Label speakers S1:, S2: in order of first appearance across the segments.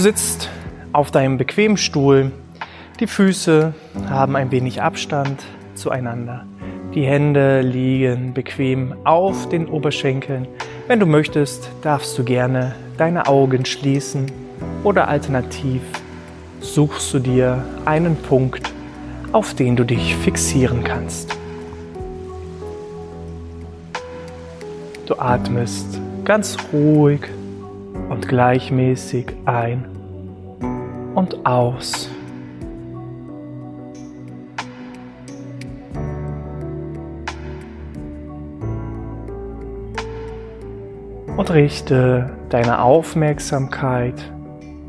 S1: sitzt auf deinem bequemen Stuhl. Die Füße haben ein wenig Abstand zueinander. Die Hände liegen bequem auf den Oberschenkeln. Wenn du möchtest, darfst du gerne deine Augen schließen oder alternativ suchst du dir einen Punkt, auf den du dich fixieren kannst. Du atmest ganz ruhig und gleichmäßig ein und aus. Und richte deine Aufmerksamkeit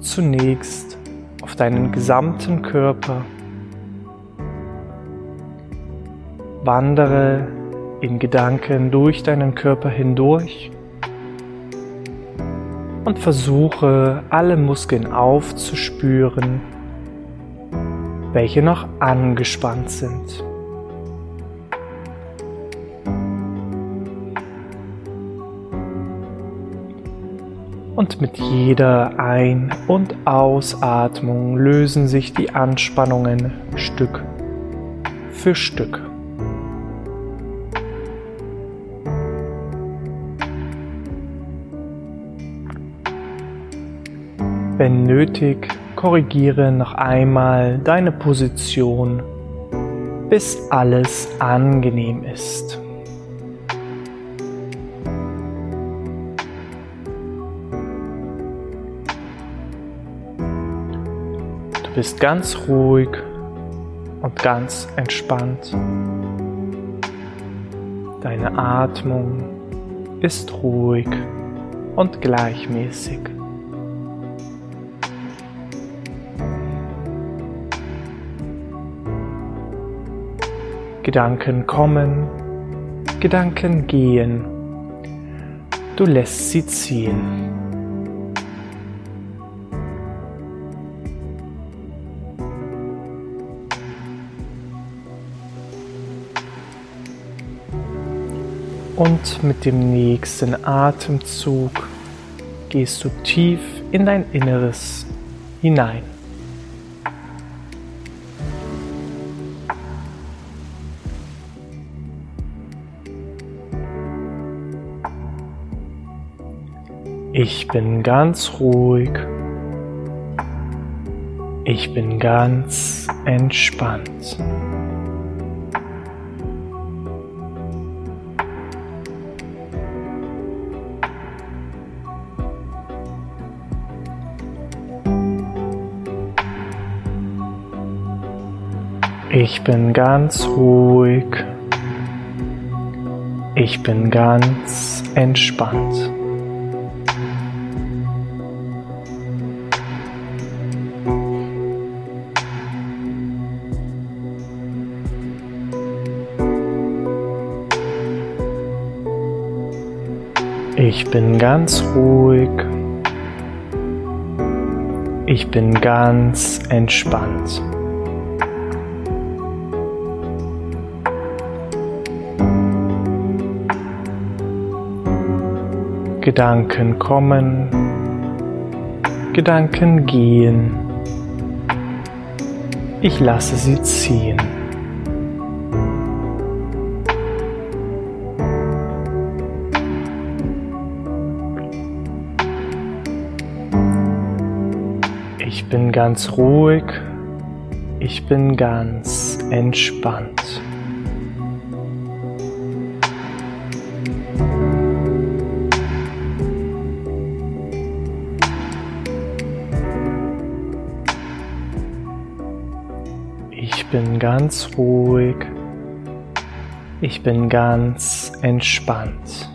S1: zunächst auf deinen gesamten Körper. Wandere in Gedanken durch deinen Körper hindurch und versuche alle Muskeln aufzuspüren, welche noch angespannt sind. Und mit jeder Ein- und Ausatmung lösen sich die Anspannungen Stück für Stück. Wenn nötig, korrigiere noch einmal deine Position, bis alles angenehm ist. Du bist ganz ruhig und ganz entspannt. Deine Atmung ist ruhig und gleichmäßig. Gedanken kommen, Gedanken gehen. Du lässt sie ziehen. Und mit dem nächsten Atemzug gehst du tief in dein Inneres hinein. Ich bin ganz ruhig. Ich bin ganz entspannt. Ich bin ganz ruhig. Ich bin ganz entspannt. Bin ganz ruhig. Ich bin ganz entspannt. Gedanken kommen, Gedanken gehen. Ich lasse sie ziehen. Ganz ruhig, ich bin ganz entspannt. Ich bin ganz ruhig, ich bin ganz entspannt.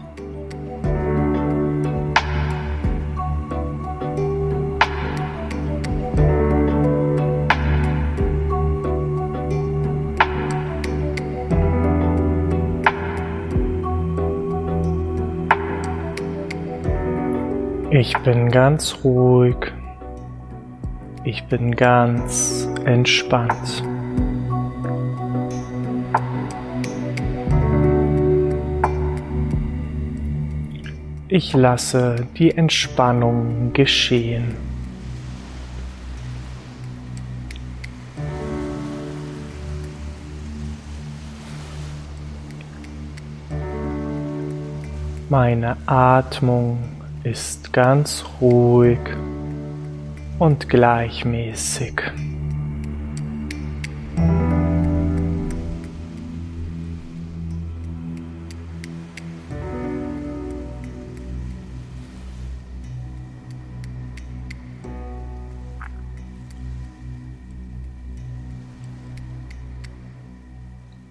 S1: Ich bin ganz ruhig. Ich bin ganz entspannt. Ich lasse die Entspannung geschehen. Meine Atmung ist ganz ruhig und gleichmäßig.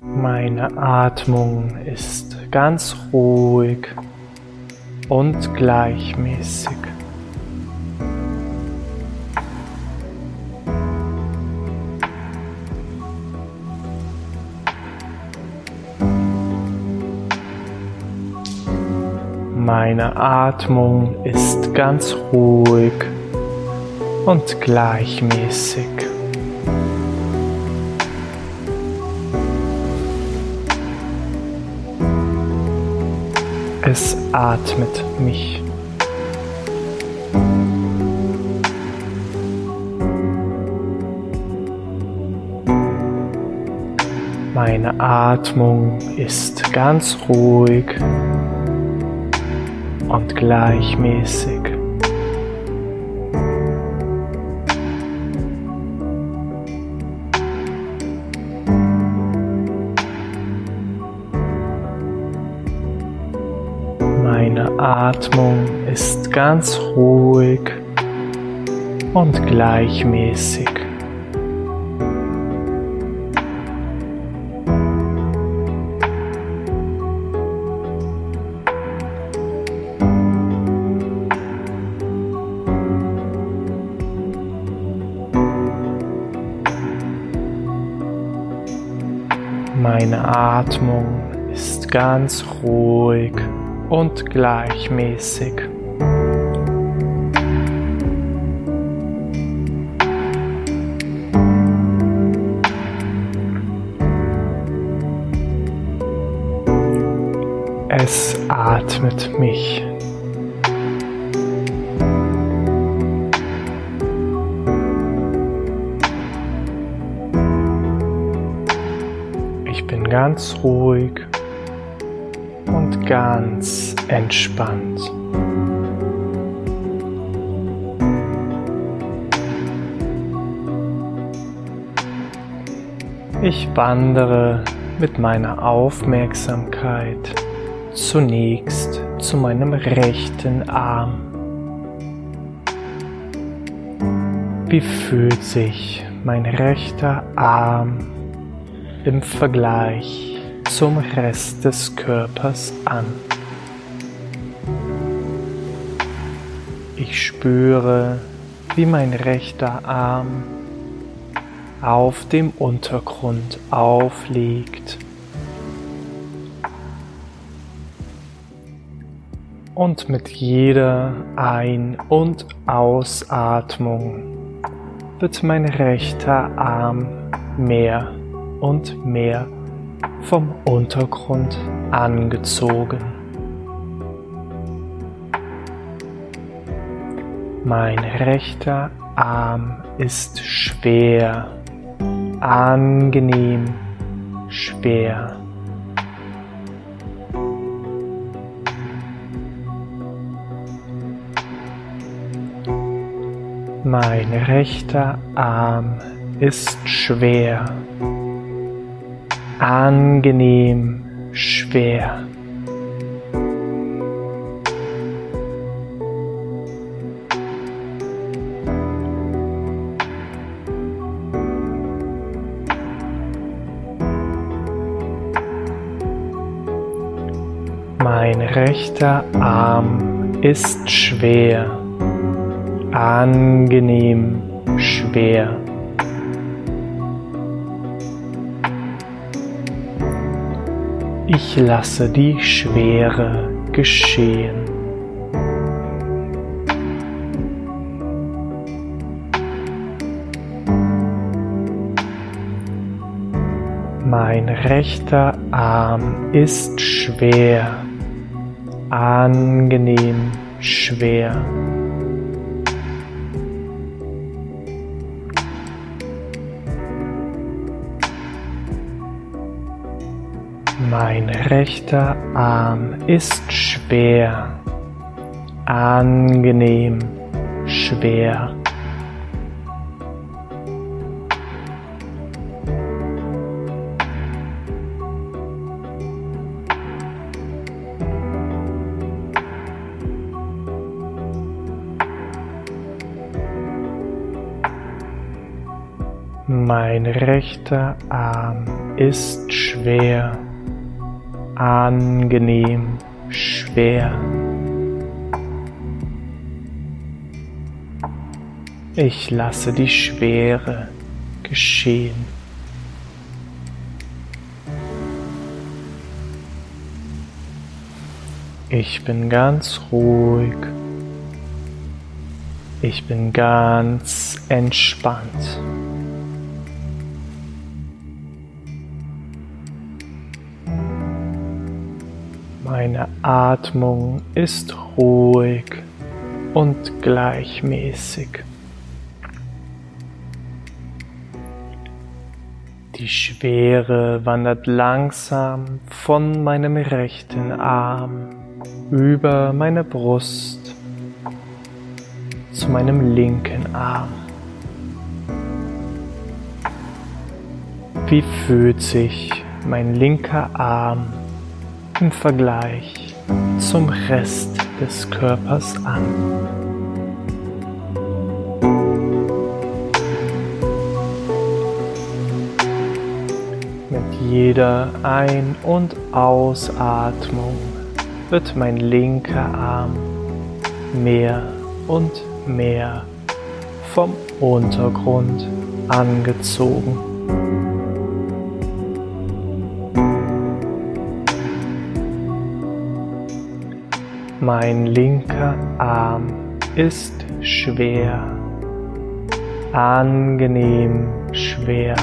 S1: Meine Atmung ist ganz ruhig und gleichmäßig. Meine Atmung ist ganz ruhig und gleichmäßig. Es atmet mich. Meine Atmung ist ganz ruhig und gleichmäßig. Atmung ist ganz ruhig und gleichmäßig. Meine Atmung ist ganz ruhig und gleichmäßig. Es atmet mich. Ich bin ganz ruhig ganz entspannt. Ich wandere mit meiner Aufmerksamkeit zunächst zu meinem rechten Arm. Wie fühlt sich mein rechter Arm im Vergleich zum Rest des Körpers an? Ich spüre, wie mein rechter Arm auf dem Untergrund aufliegt und mit jeder Ein- und Ausatmung wird mein rechter Arm mehr und mehr vom Untergrund angezogen. Mein rechter Arm ist schwer, angenehm schwer. Mein rechter Arm ist schwer, angenehm schwer. Mein rechter Arm ist schwer, angenehm schwer. Ich lasse die Schwere geschehen. Mein rechter Arm ist schwer, angenehm schwer. Mein rechter Arm ist schwer, angenehm schwer. Mein rechter Arm ist schwer, angenehm schwer. Ich lasse die Schwere geschehen. Ich bin ganz ruhig. Ich bin ganz entspannt. Meine Atmung ist ruhig und gleichmäßig. Die Schwere wandert langsam von meinem rechten Arm über meine Brust zu meinem linken Arm. Wie fühlt sich mein linker Arm im Vergleich zum Rest des Körpers an? jeder Ein- und Ausatmung wird mein linker Arm mehr und mehr vom Untergrund angezogen. Mein linker Arm ist schwer, angenehm schwer.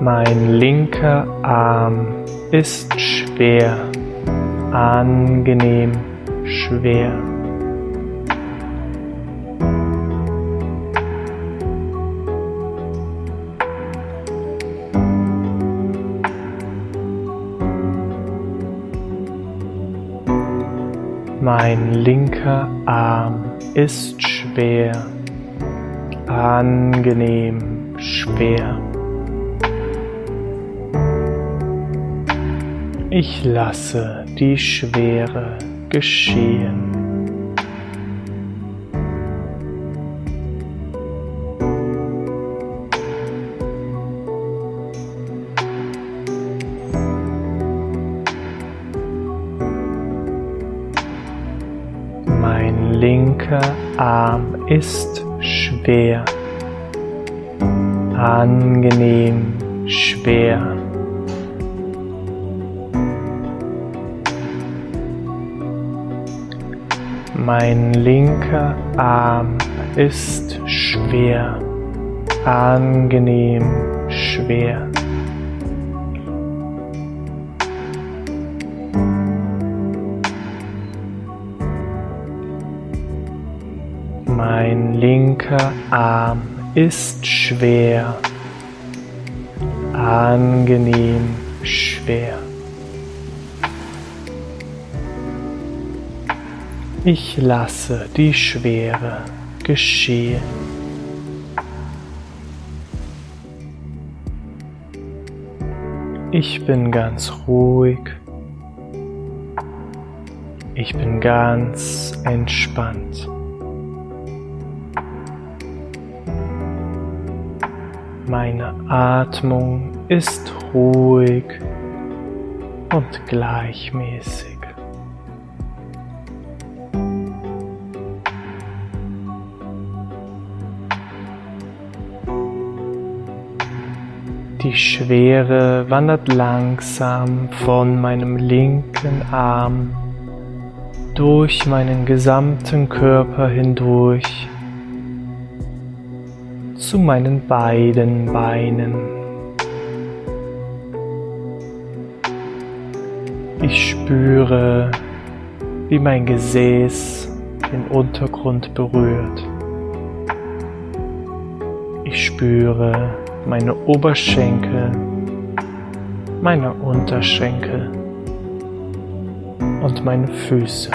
S1: Mein linker Arm ist schwer, angenehm schwer. Mein linker Arm ist schwer, angenehm schwer. Ich lasse die Schwere geschehen. Linker Arm ist schwer, angenehm schwer. Mein linker Arm ist schwer, angenehm schwer. Linker Arm ist schwer, angenehm schwer. Ich lasse die Schwere geschehen. Ich bin ganz ruhig. Ich bin ganz entspannt. Meine Atmung ist ruhig und gleichmäßig. Die Schwere wandert langsam von meinem linken Arm durch meinen gesamten Körper hindurch zu meinen beiden Beinen. Ich spüre, wie mein Gesäß den Untergrund berührt. Ich spüre meine Oberschenkel, meine Unterschenkel und meine Füße.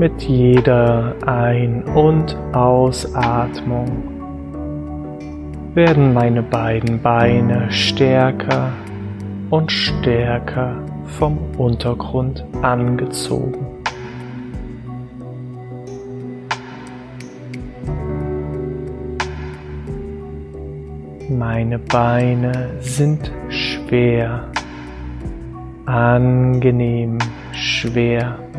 S1: Mit jeder Ein- und Ausatmung werden meine beiden Beine stärker und stärker vom Untergrund angezogen. Meine Beine sind schwer, angenehm schwer.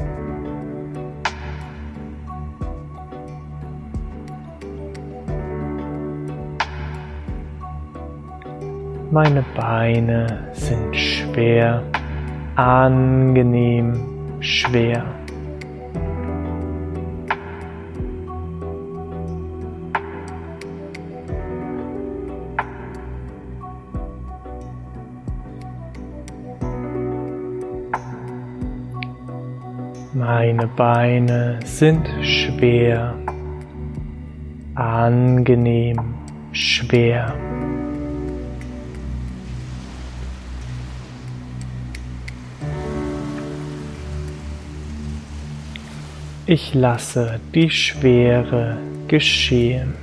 S1: Meine Beine sind schwer, angenehm schwer. Meine Beine sind schwer, angenehm schwer. Ich lasse die Schwere geschehen.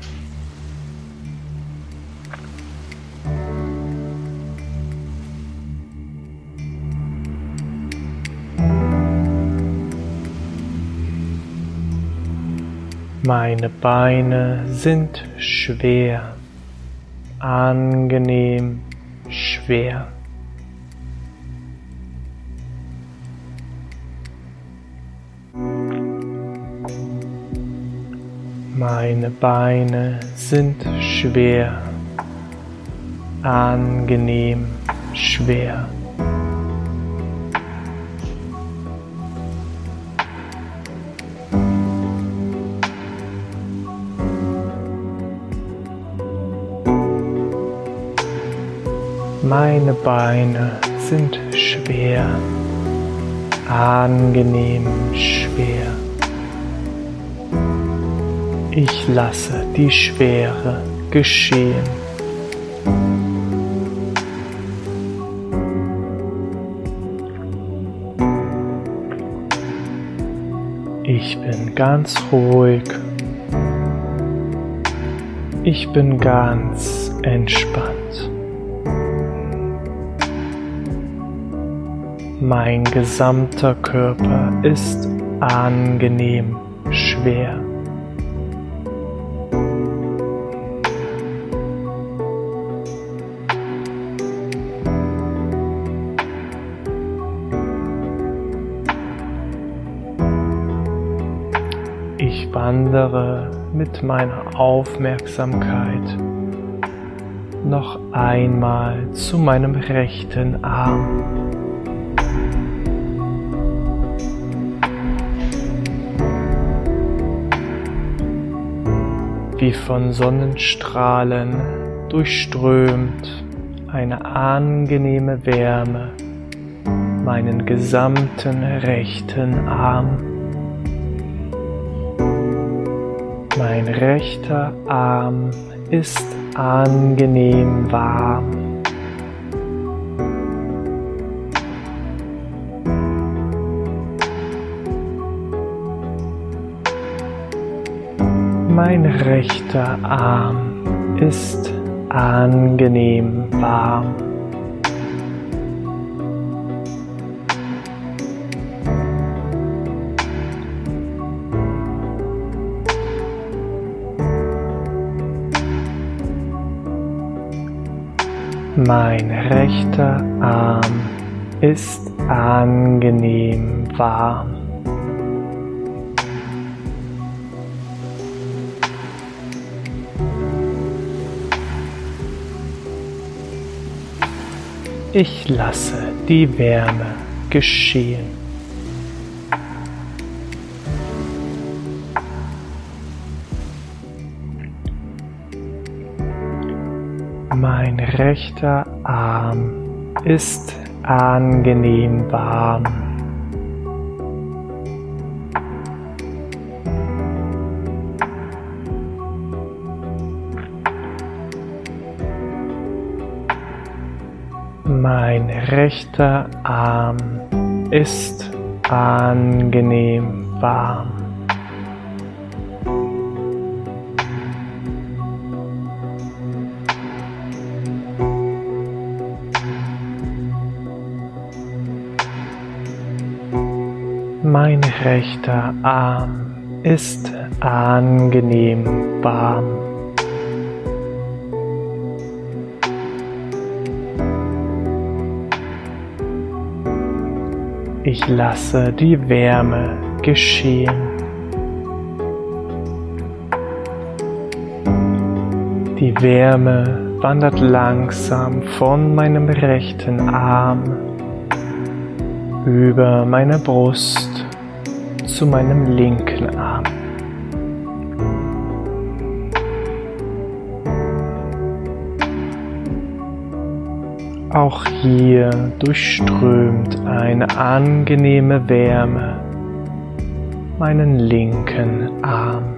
S1: Meine Beine sind schwer, angenehm schwer. Meine Beine sind schwer, angenehm schwer. Meine Beine sind schwer, angenehm schwer. Ich lasse die Schwere geschehen. Ich bin ganz ruhig. Ich bin ganz entspannt. Mein gesamter Körper ist angenehm schwer. Wandere mit meiner Aufmerksamkeit noch einmal zu meinem rechten Arm. Wie von Sonnenstrahlen durchströmt eine angenehme Wärme meinen gesamten rechten Arm. Mein rechter Arm ist angenehm warm. Mein rechter Arm ist angenehm warm. Mein rechter Arm ist angenehm warm. Ich lasse die Wärme geschehen. Mein rechter Arm ist angenehm warm. Mein rechter Arm ist angenehm warm. Rechter Arm ist angenehm warm. Ich lasse die Wärme geschehen. Die Wärme wandert langsam von meinem rechten Arm über meine Brust zu meinem linken Arm. Auch hier durchströmt eine angenehme Wärme meinen linken Arm.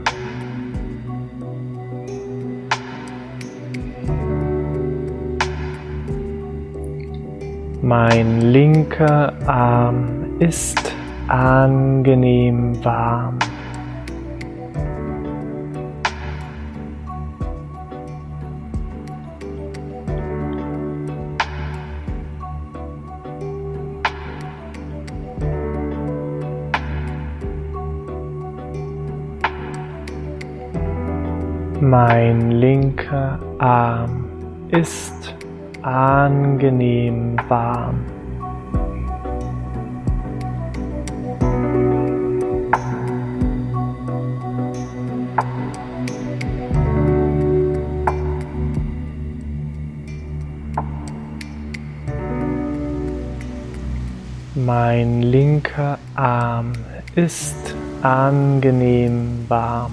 S1: Mein linker Arm ist angenehm warm. Mein linker Arm ist angenehm warm. Mein linker Arm ist angenehm warm.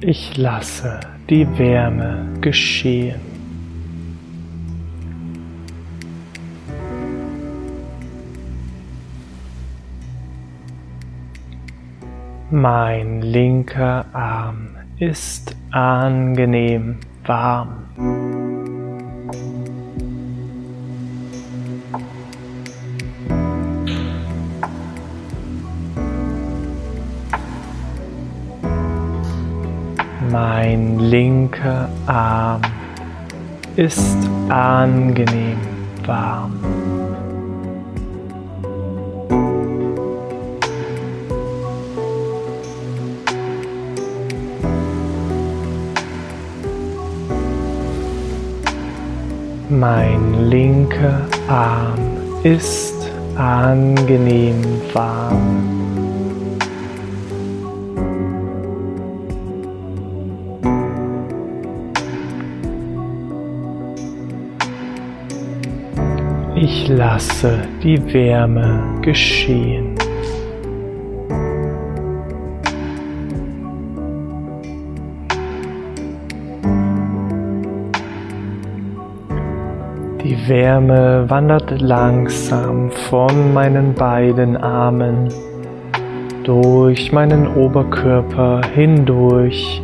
S1: Ich lasse die Wärme geschehen. Mein linker Arm ist angenehm warm. Mein linker Arm ist angenehm warm. Mein linker Arm ist angenehm warm. Ich lasse die Wärme geschehen. Wärme wandert langsam von meinen beiden Armen durch meinen Oberkörper hindurch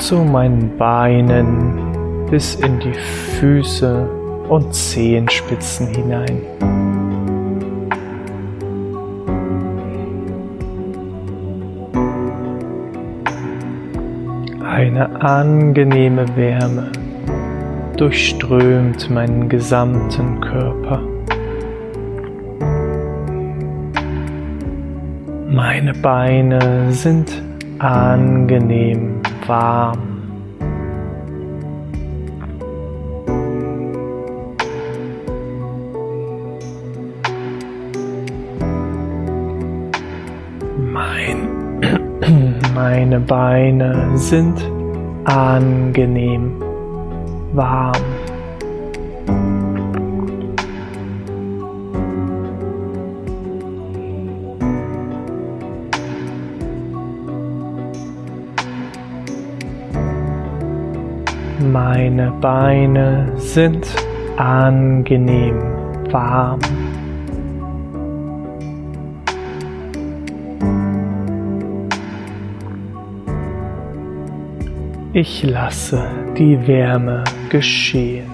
S1: zu meinen Beinen bis in die Füße und Zehenspitzen hinein. Eine angenehme Wärme durchströmt meinen gesamten Körper. Meine Beine sind angenehm warm. Meine Beine sind angenehm warm. Meine Beine sind angenehm warm. Ich lasse die Wärme geschehen.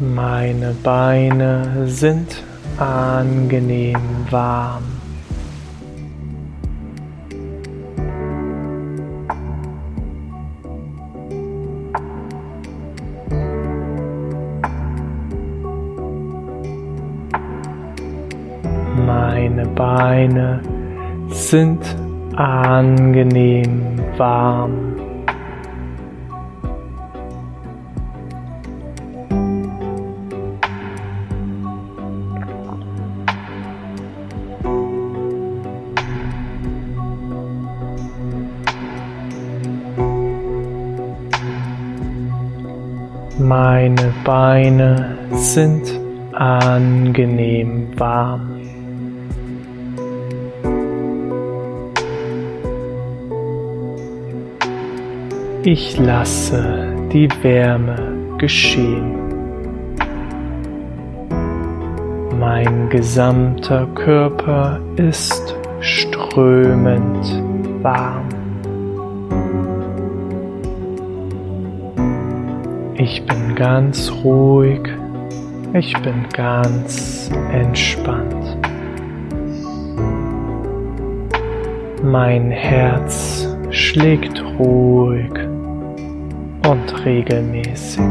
S1: Meine Beine sind angenehm warm. Beine sind angenehm warm. Meine Beine sind angenehm warm. Ich lasse die Wärme geschehen. Mein gesamter Körper ist strömend warm. Ich bin ganz ruhig, ich bin ganz entspannt. Mein Herz schlägt ruhig und regelmäßig.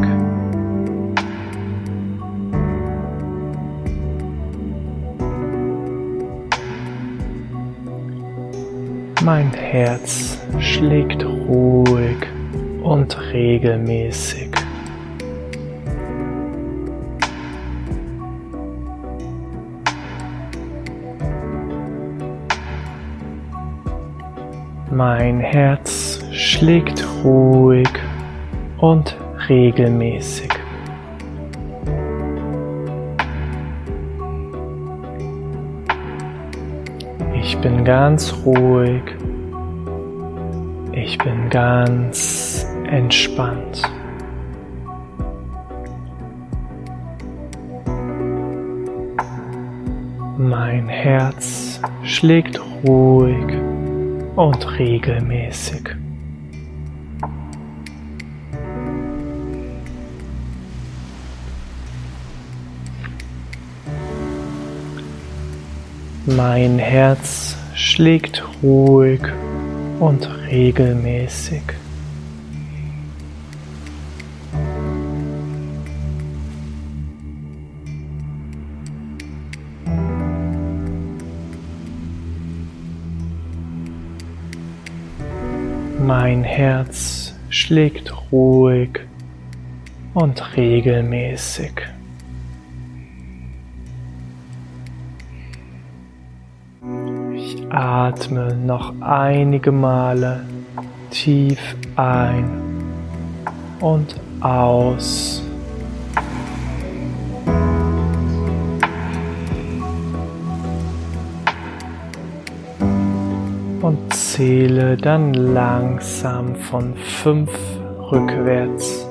S1: Mein Herz schlägt ruhig und regelmäßig. Mein Herz schlägt ruhig und regelmäßig. Ich bin ganz ruhig. Ich bin ganz entspannt. Mein Herz schlägt ruhig und regelmäßig. Mein Herz schlägt ruhig und regelmäßig. Mein Herz schlägt ruhig und regelmäßig. Atme noch einige Male tief ein und aus. und zähle dann langsam von fünf rückwärts,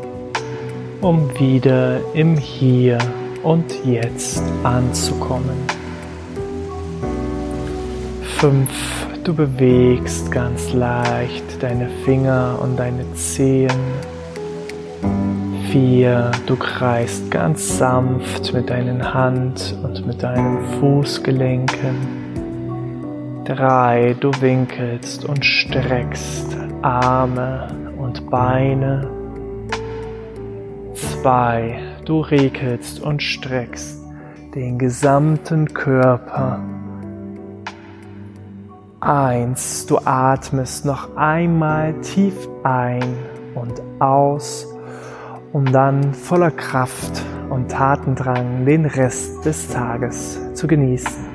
S1: um wieder im Hier und Jetzt anzukommen. Fünf, du bewegst ganz leicht deine Finger und deine Zehen. Vier, du kreist ganz sanft mit deinen Hand- und mit deinen Fußgelenken. 3. Du winkelst und streckst Arme und Beine. 2. Du regelst und streckst den gesamten Körper. 1. Du atmest noch einmal tief ein und aus, um dann voller Kraft und Tatendrang den Rest des Tages zu genießen.